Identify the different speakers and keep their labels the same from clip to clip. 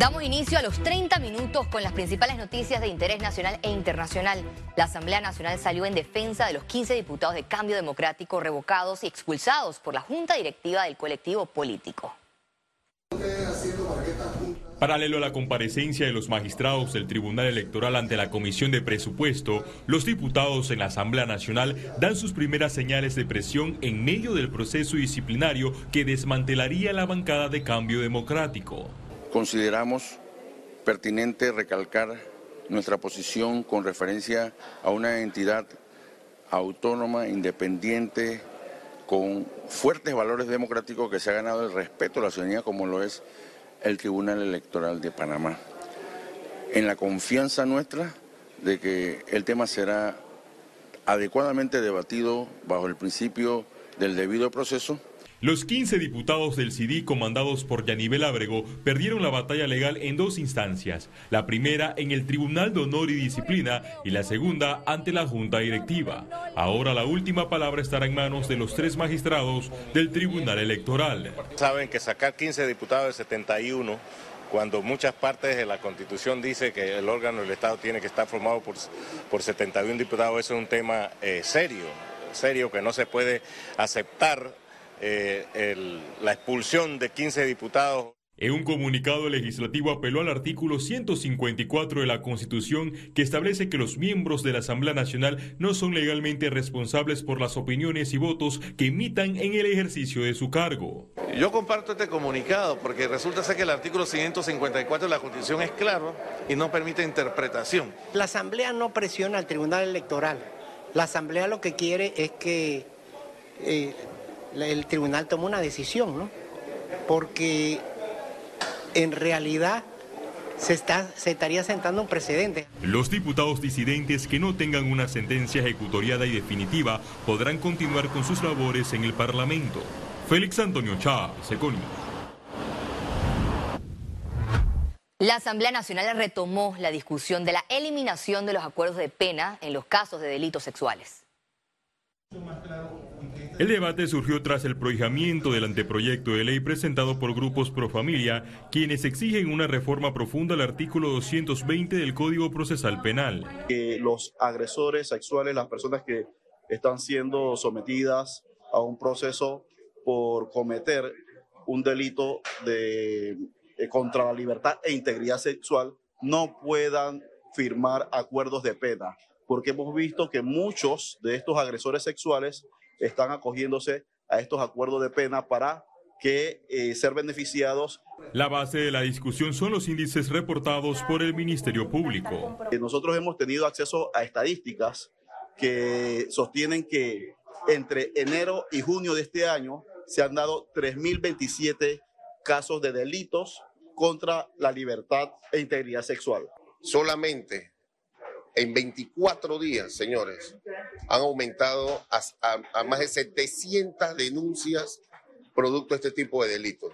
Speaker 1: Damos inicio a los 30 minutos con las principales noticias de interés nacional e internacional. La Asamblea Nacional salió en defensa de los 15 diputados de cambio democrático revocados y expulsados por la Junta Directiva del colectivo político.
Speaker 2: Paralelo a la comparecencia de los magistrados del Tribunal Electoral ante la Comisión de Presupuesto, los diputados en la Asamblea Nacional dan sus primeras señales de presión en medio del proceso disciplinario que desmantelaría la bancada de cambio democrático.
Speaker 3: Consideramos pertinente recalcar nuestra posición con referencia a una entidad autónoma, independiente, con fuertes valores democráticos que se ha ganado el respeto de la ciudadanía como lo es el Tribunal Electoral de Panamá. En la confianza nuestra de que el tema será adecuadamente debatido bajo el principio del debido proceso
Speaker 2: los 15 diputados del CD comandados por Yanivel Ábrego perdieron la batalla legal en dos instancias, la primera en el Tribunal de Honor y Disciplina y la segunda ante la Junta Directiva. Ahora la última palabra estará en manos de los tres magistrados del Tribunal Electoral.
Speaker 4: Saben que sacar 15 diputados de 71 cuando muchas partes de la Constitución dice que el órgano del Estado tiene que estar formado por, por 71 diputados, eso es un tema eh, serio, serio que no se puede aceptar eh, la expulsión de 15 diputados.
Speaker 2: En un comunicado legislativo apeló al artículo 154 de la Constitución que establece que los miembros de la Asamblea Nacional no son legalmente responsables por las opiniones y votos que emitan en el ejercicio de su cargo.
Speaker 5: Yo comparto este comunicado porque resulta ser que el artículo 154 de la Constitución es claro y no permite interpretación.
Speaker 6: La Asamblea no presiona al Tribunal Electoral. La Asamblea lo que quiere es que eh, el tribunal toma una decisión, ¿no? Porque en realidad se, está, se estaría sentando un precedente.
Speaker 2: Los diputados disidentes que no tengan una sentencia ejecutoriada y definitiva podrán continuar con sus labores en el Parlamento. Félix Antonio Chávez, Econius.
Speaker 1: La Asamblea Nacional retomó la discusión de la eliminación de los acuerdos de pena en los casos de delitos sexuales.
Speaker 2: El debate surgió tras el prohijamiento del anteproyecto de ley presentado por grupos pro familia, quienes exigen una reforma profunda al artículo 220 del Código Procesal Penal.
Speaker 7: Que los agresores sexuales, las personas que están siendo sometidas a un proceso por cometer un delito de, eh, contra la libertad e integridad sexual, no puedan firmar acuerdos de pena, porque hemos visto que muchos de estos agresores sexuales están acogiéndose a estos acuerdos de pena para que eh, ser beneficiados.
Speaker 2: La base de la discusión son los índices reportados por el Ministerio Público.
Speaker 7: Eh, nosotros hemos tenido acceso a estadísticas que sostienen que entre enero y junio de este año se han dado 3.027 casos de delitos contra la libertad e integridad sexual.
Speaker 8: Solamente en 24 días, señores, han aumentado a, más de 700 denuncias producto de este tipo de delitos.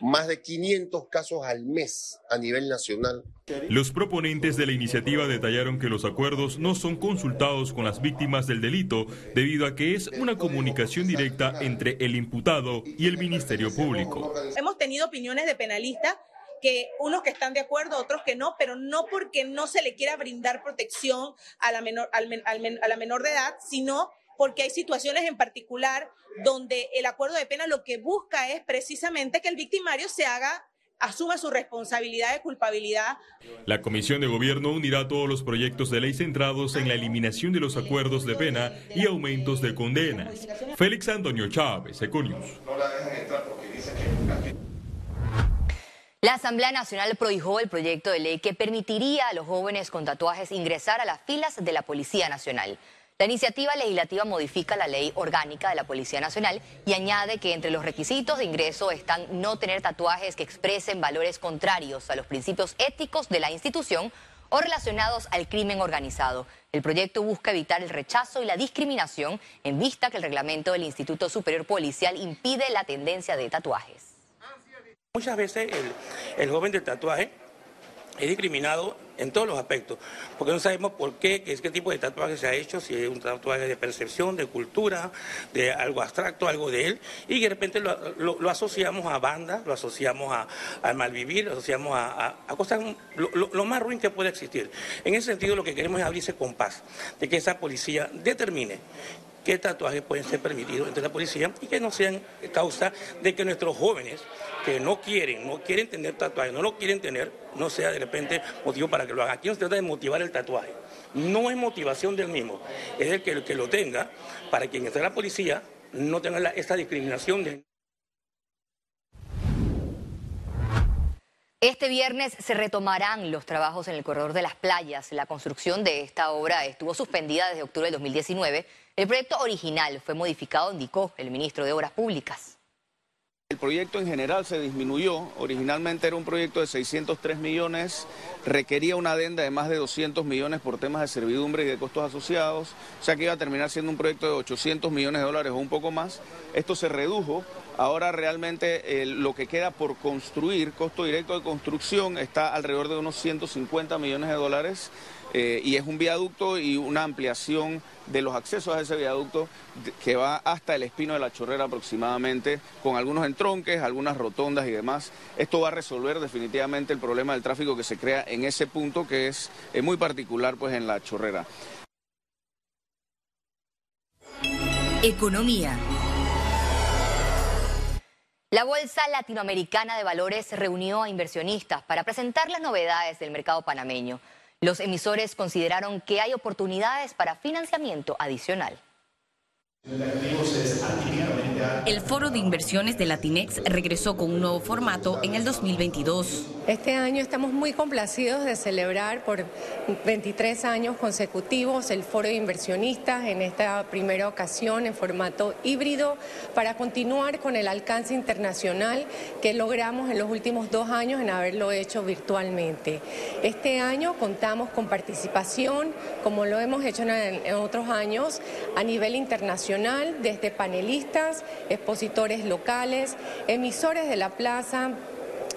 Speaker 8: Más de 500 casos al mes a nivel nacional.
Speaker 2: Los proponentes de la iniciativa detallaron que los acuerdos no son consultados con las víctimas del delito debido a que es una comunicación directa entre el imputado y el Ministerio Público.
Speaker 9: Hemos tenido opiniones de penalistas que unos que están de acuerdo, otros que no, pero no porque no se le quiera brindar protección a la menor, a la menor de edad, sino porque hay situaciones en particular donde el acuerdo de pena lo que busca es precisamente que el victimario se haga asuma su responsabilidad de culpabilidad.
Speaker 2: La Comisión de Gobierno unirá todos los proyectos de ley centrados en la eliminación de los acuerdos de pena y aumentos de condenas. Félix Antonio Chávez, Econius.
Speaker 1: La Asamblea Nacional prohijó el proyecto de ley que permitiría a los jóvenes con tatuajes ingresar a las filas de la Policía Nacional. La iniciativa legislativa modifica la ley orgánica de la Policía Nacional y añade que entre los requisitos de ingreso están no tener tatuajes que expresen valores contrarios a los principios éticos de la institución o relacionados al crimen organizado. El proyecto busca evitar el rechazo y la discriminación en vista que el reglamento del Instituto Superior Policial impide la tendencia de tatuajes.
Speaker 10: Muchas veces el, joven del tatuaje es discriminado en todos los aspectos, porque no sabemos por qué, qué, qué tipo de tatuaje se ha hecho, si es un tatuaje de percepción, de cultura, de algo abstracto, algo de él, y de repente lo, asociamos a bandas, lo asociamos a, al malvivir, lo asociamos a, cosas, lo, más ruin que puede existir. En ese sentido, lo que queremos es abrirse con paz, de que esa policía determine qué tatuajes pueden ser permitidos entre la policía y que no sean causa de que nuestros jóvenes que no quieren, no quieren tener tatuajes, no lo quieren tener, no sea de repente motivo para que lo hagan. Aquí no se trata de motivar el tatuaje, no es motivación del mismo, es el que, lo tenga para quien entre la policía no tenga esta discriminación de...
Speaker 1: Este viernes se retomarán los trabajos en el corredor de las playas. La construcción de esta obra estuvo suspendida desde octubre de 2019. El proyecto original fue modificado, indicó el ministro de Obras Públicas.
Speaker 11: El proyecto en general se disminuyó, originalmente era un proyecto de 603 millones, requería una adenda de más de 200 millones por temas de servidumbre y de costos asociados, o sea que iba a terminar siendo un proyecto de 800 millones de dólares o un poco más. Esto se redujo, ahora realmente eh, lo que queda por construir, costo directo de construcción, está alrededor de unos 150 millones de dólares. Eh, y es un viaducto y una ampliación de los accesos a ese viaducto que va hasta el Espino de la Chorrera aproximadamente, con algunos entronques, algunas rotondas y demás. Esto va a resolver definitivamente el problema del tráfico que se crea en ese punto que es muy particular pues en la Chorrera.
Speaker 1: Economía. La Bolsa Latinoamericana de Valores reunió a inversionistas para presentar las novedades del mercado panameño. Los emisores consideraron que hay oportunidades para financiamiento adicional.
Speaker 12: El foro de inversiones de Latinex regresó con un nuevo formato en el 2022.
Speaker 13: Este año estamos muy complacidos de celebrar por 23 años consecutivos el foro de inversionistas en esta primera ocasión en formato híbrido para continuar con el alcance internacional que logramos en los últimos dos años en haberlo hecho virtualmente. Este año contamos con participación, como lo hemos hecho en otros años, a nivel internacional desde panelistas, expositores locales, emisores de la plaza,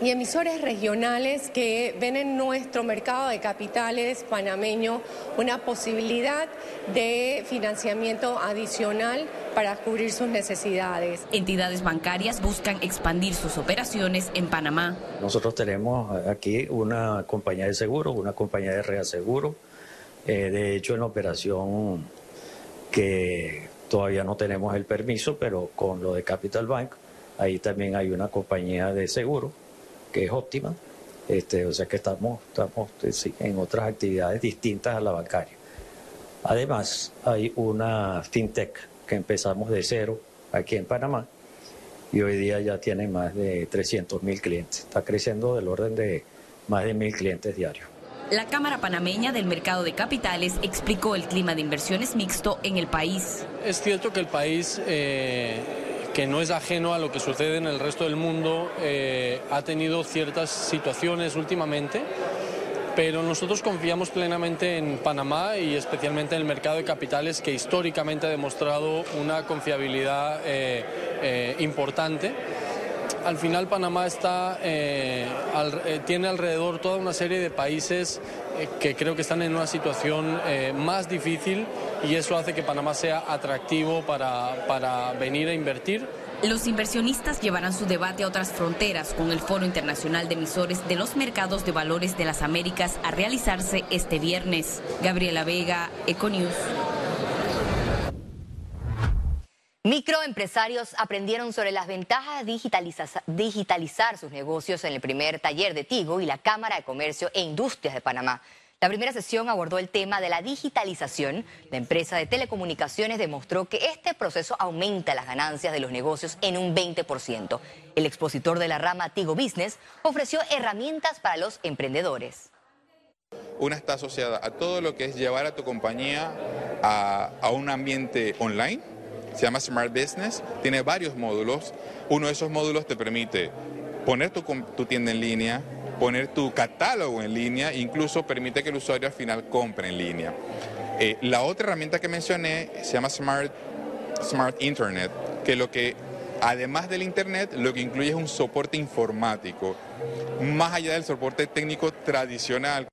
Speaker 13: y emisores regionales que ven en nuestro mercado de capitales panameño una posibilidad de financiamiento adicional para cubrir sus necesidades.
Speaker 12: Entidades bancarias buscan expandir sus operaciones en Panamá.
Speaker 14: Nosotros tenemos aquí una compañía de seguros, una compañía de reaseguro, eh, de hecho en operación que Todavía no tenemos el permiso, pero con lo de Capital Bank, ahí también hay una compañía de seguro que es óptima. Este, o sea que estamos, estamos en otras actividades distintas a la bancaria. Además, hay una fintech que empezamos de cero aquí en Panamá y hoy día ya tiene más de 300 mil clientes. Está creciendo del orden de más de mil clientes diarios.
Speaker 12: La Cámara Panameña del Mercado de Capitales explicó el clima de inversiones mixto en el país.
Speaker 15: Es cierto que el país, eh, que no es ajeno a lo que sucede en el resto del mundo, eh, ha tenido ciertas situaciones últimamente, pero nosotros confiamos plenamente en Panamá y especialmente en el mercado de capitales que históricamente ha demostrado una confiabilidad eh, importante al final Panamá está, eh, eh, tiene alrededor toda una serie de países eh, que creo que están en una situación más difícil y eso hace que Panamá sea atractivo para, para venir a invertir.
Speaker 12: Los inversionistas llevarán su debate a otras fronteras con el Foro Internacional de Emisores de los Mercados de Valores de las Américas a realizarse este viernes. Gabriela Vega, Econews.
Speaker 1: Microempresarios aprendieron sobre las ventajas de digitalizar sus negocios en el primer taller de Tigo y la Cámara de Comercio e Industrias de Panamá. La primera sesión abordó el tema de la digitalización. La empresa de telecomunicaciones demostró que este proceso aumenta las ganancias de los negocios en un 20%. El expositor de la rama Tigo Business ofreció herramientas para los emprendedores.
Speaker 16: Una está asociada a todo lo que es llevar a tu compañía a, a un ambiente online se llama Smart Business, tiene varios módulos. Uno de esos módulos te permite poner tu, tienda en línea, poner tu catálogo en línea, incluso permite que el usuario al final compre en línea. Eh, la otra herramienta que mencioné se llama Smart, Smart Internet, que lo que además del Internet, lo que incluye es un soporte informático, más allá del soporte técnico tradicional.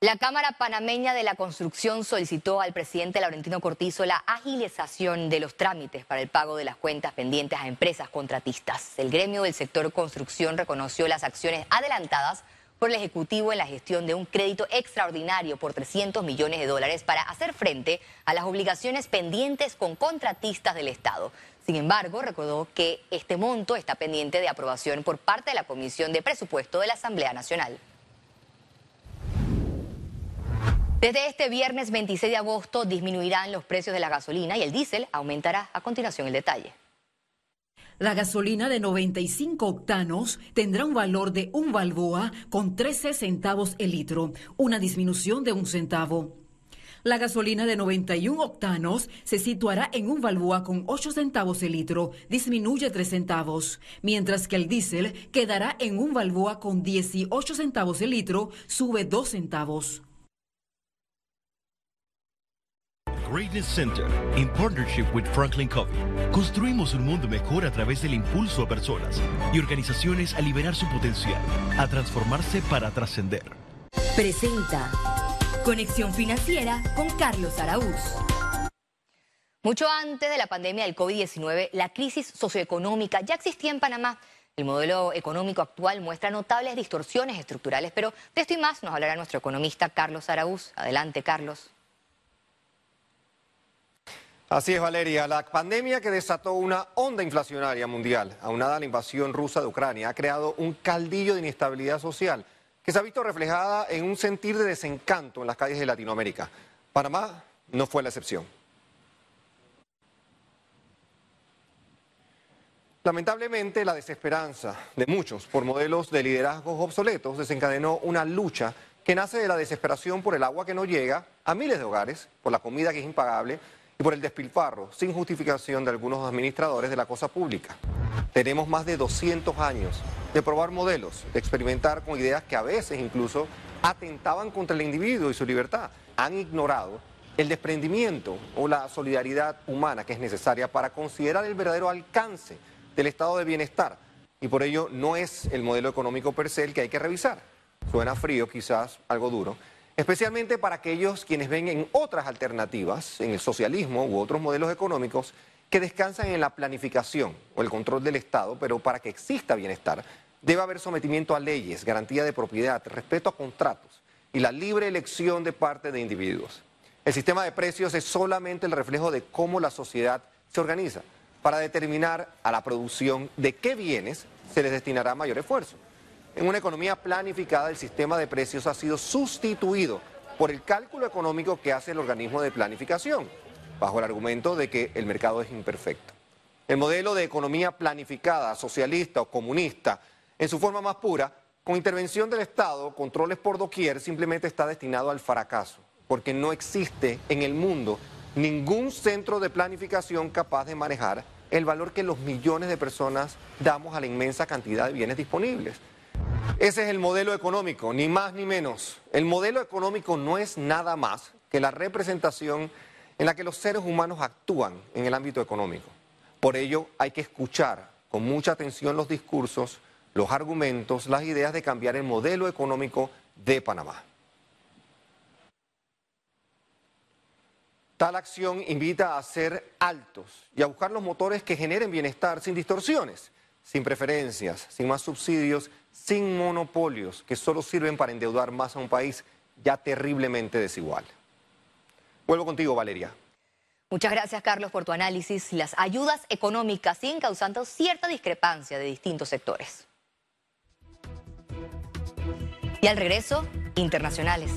Speaker 1: La Cámara Panameña de la Construcción solicitó al presidente Laurentino Cortizo la agilización de los trámites para el pago de las cuentas pendientes a empresas contratistas. El gremio del sector construcción reconoció las acciones adelantadas por el Ejecutivo en la gestión de un crédito extraordinario por 300 millones de dólares para hacer frente a las obligaciones pendientes con contratistas del Estado. Sin embargo, recordó que este monto está pendiente de aprobación por parte de la Comisión de Presupuesto de la Asamblea Nacional. Desde este viernes 26 de agosto disminuirán los precios de la gasolina y el diésel aumentará. A continuación el detalle.
Speaker 17: La gasolina de 95 octanos tendrá un valor de un balboa con 13 centavos el litro, una disminución de un centavo. La gasolina de 91 octanos se situará en un balboa con 8 centavos el litro, disminuye 3 centavos, mientras que el diésel quedará en un balboa con 18 centavos el litro, sube 2 centavos.
Speaker 18: Greatness Center, in partnership with Franklin Covey, construimos un mundo mejor a través del impulso a personas y organizaciones a liberar su potencial, a transformarse para trascender.
Speaker 12: Presenta Conexión Financiera con Carlos Araúz.
Speaker 1: Mucho antes de la pandemia del COVID-19, la crisis socioeconómica ya existía en Panamá. El modelo económico actual muestra notables distorsiones estructurales, pero de esto y más nos hablará nuestro economista Carlos Araúz. Adelante, Carlos.
Speaker 19: Así es, Valeria. La pandemia que desató una onda inflacionaria mundial, aunada a la invasión rusa de Ucrania, ha creado un caldillo de inestabilidad social que se ha visto reflejada en un sentir de desencanto en las calles de Latinoamérica. Panamá no fue la excepción. Lamentablemente, la desesperanza de muchos por modelos de liderazgos obsoletos desencadenó una lucha que nace de la desesperación por el agua que no llega a miles de hogares, por la comida que es impagable y por el despilfarro sin justificación de algunos administradores de la cosa pública. Tenemos más de 200 años de probar modelos, de experimentar con ideas que a veces incluso atentaban contra el individuo y su libertad. Han ignorado el desprendimiento o la solidaridad humana que es necesaria para considerar el verdadero alcance del estado de bienestar. Y por ello no es el modelo económico per se el que hay que revisar. Suena frío, quizás algo duro, especialmente para aquellos quienes ven en otras alternativas, en el socialismo u otros modelos económicos, que descansan en la planificación o el control del Estado, pero para que exista bienestar debe haber sometimiento a leyes, garantía de propiedad, respeto a contratos y la libre elección de parte de individuos. El sistema de precios es solamente el reflejo de cómo la sociedad se organiza para determinar a la producción de qué bienes se les destinará mayor esfuerzo. En una economía planificada, el sistema de precios ha sido sustituido por el cálculo económico que hace el organismo de planificación, bajo el argumento de que el mercado es imperfecto. El modelo de economía planificada, socialista o comunista, en su forma más pura, con intervención del Estado, controles por doquier, simplemente está destinado al fracaso, porque no existe en el mundo ningún centro de planificación capaz de manejar el valor que los millones de personas damos a la inmensa cantidad de bienes disponibles. Ese es el modelo económico, ni más ni menos. El modelo económico no es nada más que la representación en la que los seres humanos actúan en el ámbito económico. Por ello hay que escuchar con mucha atención los discursos, los argumentos, las ideas de cambiar el modelo económico de Panamá. Tal acción invita a ser altos y a buscar los motores que generen bienestar sin distorsiones, sin preferencias, sin más subsidios, sin monopolios que solo sirven para endeudar más a un país ya terriblemente desigual. Vuelvo contigo, Valeria.
Speaker 1: Muchas gracias, Carlos, por tu análisis. Las ayudas económicas siguen causando cierta discrepancia de distintos sectores. Y al regreso, internacionales.